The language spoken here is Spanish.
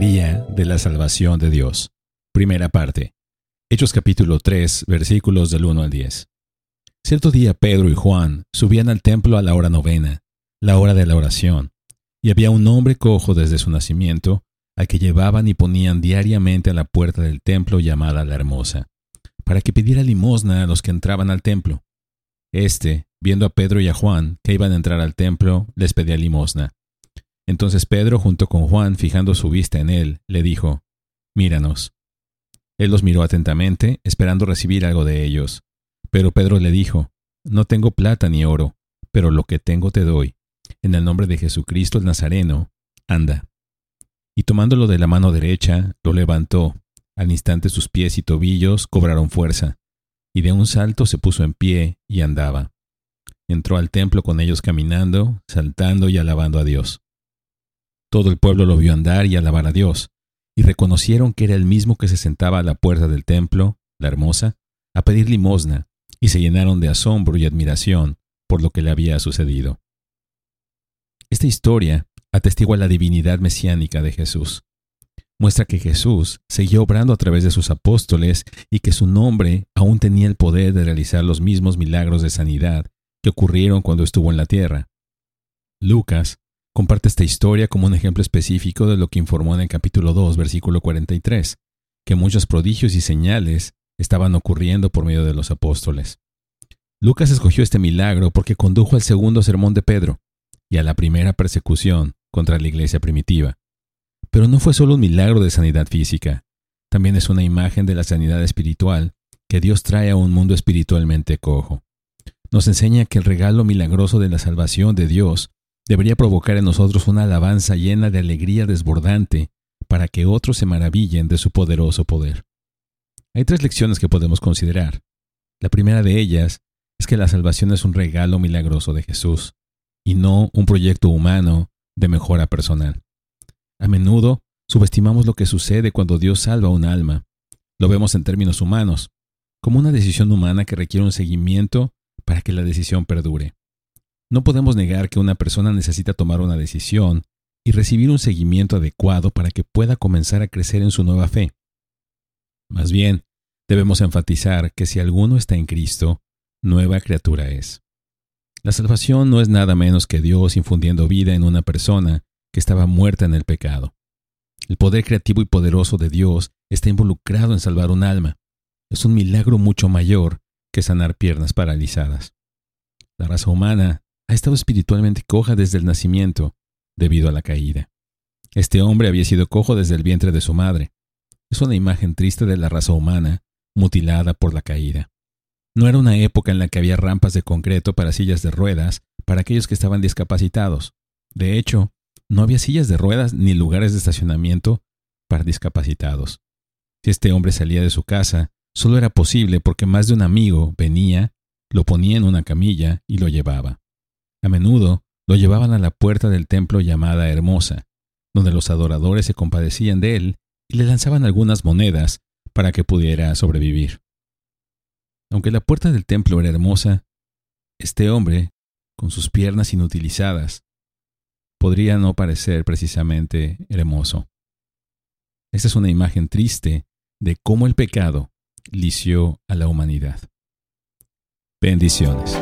de la salvación de Dios. Primera parte. Hechos capítulo 3, versículos del 1 al 10. Cierto día Pedro y Juan subían al templo a la hora novena, la hora de la oración, y había un hombre cojo desde su nacimiento, al que llevaban y ponían diariamente a la puerta del templo llamada la Hermosa, para que pidiera limosna a los que entraban al templo. Este, viendo a Pedro y a Juan que iban a entrar al templo, les pedía limosna. Entonces Pedro, junto con Juan, fijando su vista en él, le dijo, Míranos. Él los miró atentamente, esperando recibir algo de ellos. Pero Pedro le dijo, No tengo plata ni oro, pero lo que tengo te doy. En el nombre de Jesucristo el Nazareno, anda. Y tomándolo de la mano derecha, lo levantó. Al instante sus pies y tobillos cobraron fuerza, y de un salto se puso en pie y andaba. Entró al templo con ellos caminando, saltando y alabando a Dios. Todo el pueblo lo vio andar y alabar a Dios, y reconocieron que era el mismo que se sentaba a la puerta del templo, la hermosa, a pedir limosna, y se llenaron de asombro y admiración por lo que le había sucedido. Esta historia atestigua la divinidad mesiánica de Jesús. Muestra que Jesús siguió obrando a través de sus apóstoles y que su nombre aún tenía el poder de realizar los mismos milagros de sanidad que ocurrieron cuando estuvo en la tierra. Lucas comparte esta historia como un ejemplo específico de lo que informó en el capítulo 2, versículo 43, que muchos prodigios y señales estaban ocurriendo por medio de los apóstoles. Lucas escogió este milagro porque condujo al segundo sermón de Pedro y a la primera persecución contra la iglesia primitiva. Pero no fue solo un milagro de sanidad física, también es una imagen de la sanidad espiritual que Dios trae a un mundo espiritualmente cojo. Nos enseña que el regalo milagroso de la salvación de Dios debería provocar en nosotros una alabanza llena de alegría desbordante para que otros se maravillen de su poderoso poder. Hay tres lecciones que podemos considerar. La primera de ellas es que la salvación es un regalo milagroso de Jesús y no un proyecto humano de mejora personal. A menudo subestimamos lo que sucede cuando Dios salva un alma. Lo vemos en términos humanos, como una decisión humana que requiere un seguimiento para que la decisión perdure. No podemos negar que una persona necesita tomar una decisión y recibir un seguimiento adecuado para que pueda comenzar a crecer en su nueva fe. Más bien, debemos enfatizar que si alguno está en Cristo, nueva criatura es. La salvación no es nada menos que Dios infundiendo vida en una persona que estaba muerta en el pecado. El poder creativo y poderoso de Dios está involucrado en salvar un alma. Es un milagro mucho mayor que sanar piernas paralizadas. La raza humana ha estado espiritualmente coja desde el nacimiento, debido a la caída. Este hombre había sido cojo desde el vientre de su madre. Es una imagen triste de la raza humana, mutilada por la caída. No era una época en la que había rampas de concreto para sillas de ruedas para aquellos que estaban discapacitados. De hecho, no había sillas de ruedas ni lugares de estacionamiento para discapacitados. Si este hombre salía de su casa, solo era posible porque más de un amigo venía, lo ponía en una camilla y lo llevaba. A menudo lo llevaban a la puerta del templo llamada Hermosa, donde los adoradores se compadecían de él y le lanzaban algunas monedas para que pudiera sobrevivir. Aunque la puerta del templo era hermosa, este hombre, con sus piernas inutilizadas, podría no parecer precisamente hermoso. Esta es una imagen triste de cómo el pecado lició a la humanidad. Bendiciones.